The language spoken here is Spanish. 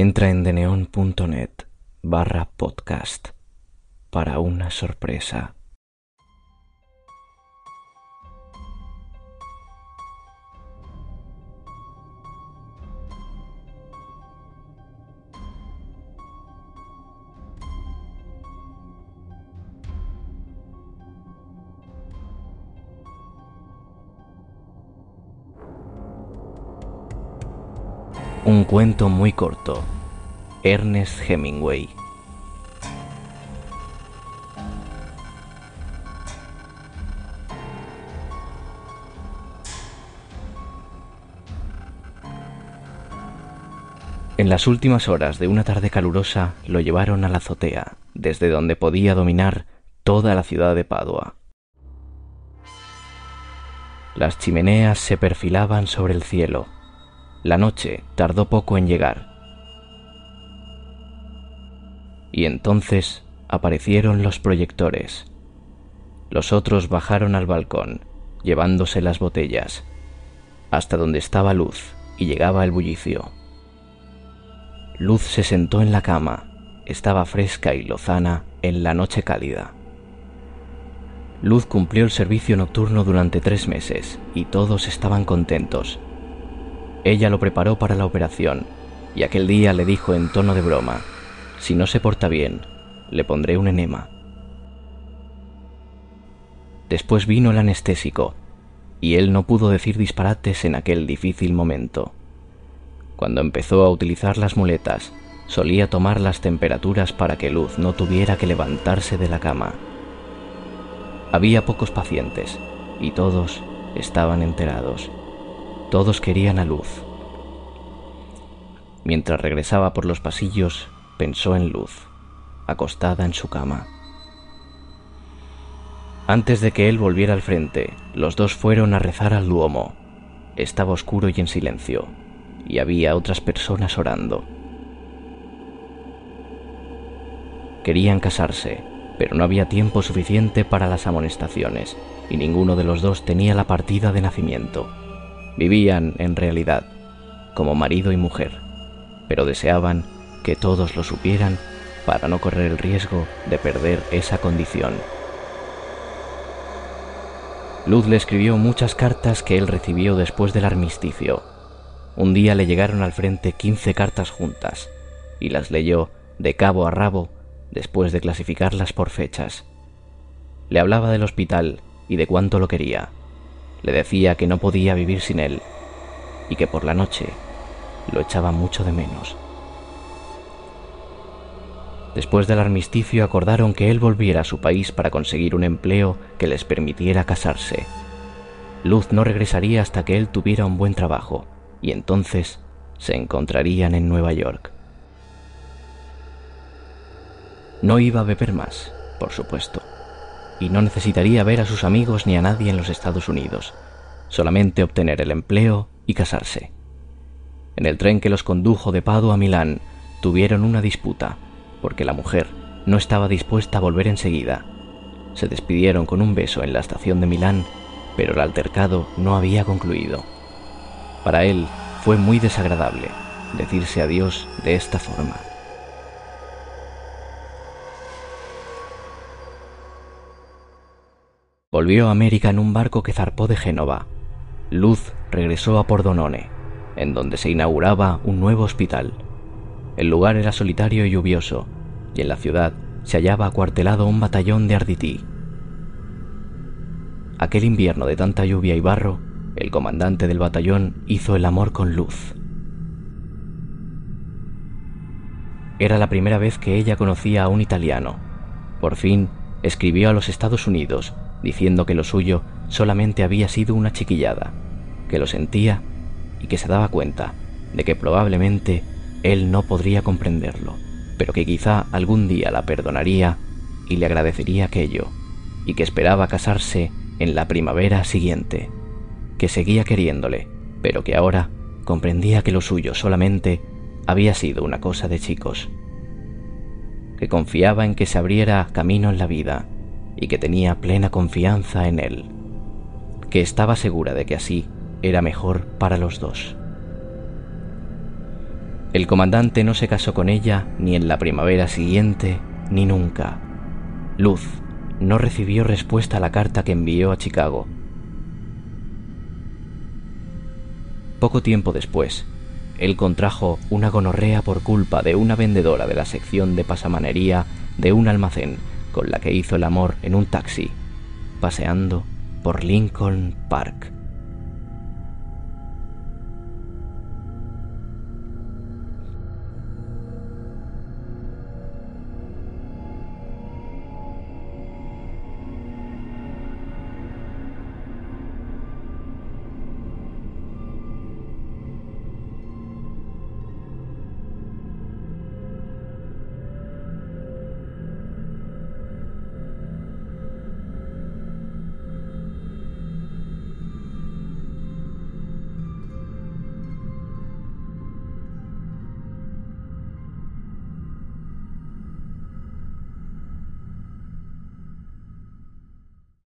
Entra en deneon.net barra podcast para una sorpresa. Un cuento muy corto. Ernest Hemingway. En las últimas horas de una tarde calurosa lo llevaron a la azotea, desde donde podía dominar toda la ciudad de Padua. Las chimeneas se perfilaban sobre el cielo. La noche tardó poco en llegar. Y entonces aparecieron los proyectores. Los otros bajaron al balcón, llevándose las botellas, hasta donde estaba Luz y llegaba el bullicio. Luz se sentó en la cama, estaba fresca y lozana en la noche cálida. Luz cumplió el servicio nocturno durante tres meses y todos estaban contentos. Ella lo preparó para la operación y aquel día le dijo en tono de broma, si no se porta bien, le pondré un enema. Después vino el anestésico y él no pudo decir disparates en aquel difícil momento. Cuando empezó a utilizar las muletas, solía tomar las temperaturas para que Luz no tuviera que levantarse de la cama. Había pocos pacientes y todos estaban enterados. Todos querían a Luz. Mientras regresaba por los pasillos, pensó en Luz, acostada en su cama. Antes de que él volviera al frente, los dos fueron a rezar al Duomo. Estaba oscuro y en silencio y había otras personas orando. Querían casarse, pero no había tiempo suficiente para las amonestaciones, y ninguno de los dos tenía la partida de nacimiento. Vivían, en realidad, como marido y mujer, pero deseaban que todos lo supieran para no correr el riesgo de perder esa condición. Luz le escribió muchas cartas que él recibió después del armisticio, un día le llegaron al frente quince cartas juntas y las leyó de cabo a rabo después de clasificarlas por fechas. Le hablaba del hospital y de cuánto lo quería. Le decía que no podía vivir sin él y que por la noche lo echaba mucho de menos. Después del armisticio acordaron que él volviera a su país para conseguir un empleo que les permitiera casarse. Luz no regresaría hasta que él tuviera un buen trabajo y entonces se encontrarían en Nueva York. No iba a beber más, por supuesto, y no necesitaría ver a sus amigos ni a nadie en los Estados Unidos, solamente obtener el empleo y casarse. En el tren que los condujo de Pado a Milán tuvieron una disputa, porque la mujer no estaba dispuesta a volver enseguida. Se despidieron con un beso en la estación de Milán, pero el altercado no había concluido. Para él fue muy desagradable decirse adiós de esta forma. Volvió a América en un barco que zarpó de Génova. Luz regresó a Pordonone, en donde se inauguraba un nuevo hospital. El lugar era solitario y lluvioso, y en la ciudad se hallaba acuartelado un batallón de Arditi. Aquel invierno de tanta lluvia y barro el comandante del batallón hizo el amor con Luz. Era la primera vez que ella conocía a un italiano. Por fin escribió a los Estados Unidos diciendo que lo suyo solamente había sido una chiquillada, que lo sentía y que se daba cuenta de que probablemente él no podría comprenderlo, pero que quizá algún día la perdonaría y le agradecería aquello, y que esperaba casarse en la primavera siguiente que seguía queriéndole, pero que ahora comprendía que lo suyo solamente había sido una cosa de chicos, que confiaba en que se abriera camino en la vida y que tenía plena confianza en él, que estaba segura de que así era mejor para los dos. El comandante no se casó con ella ni en la primavera siguiente ni nunca. Luz no recibió respuesta a la carta que envió a Chicago. Poco tiempo después, él contrajo una gonorrea por culpa de una vendedora de la sección de pasamanería de un almacén con la que hizo el amor en un taxi, paseando por Lincoln Park.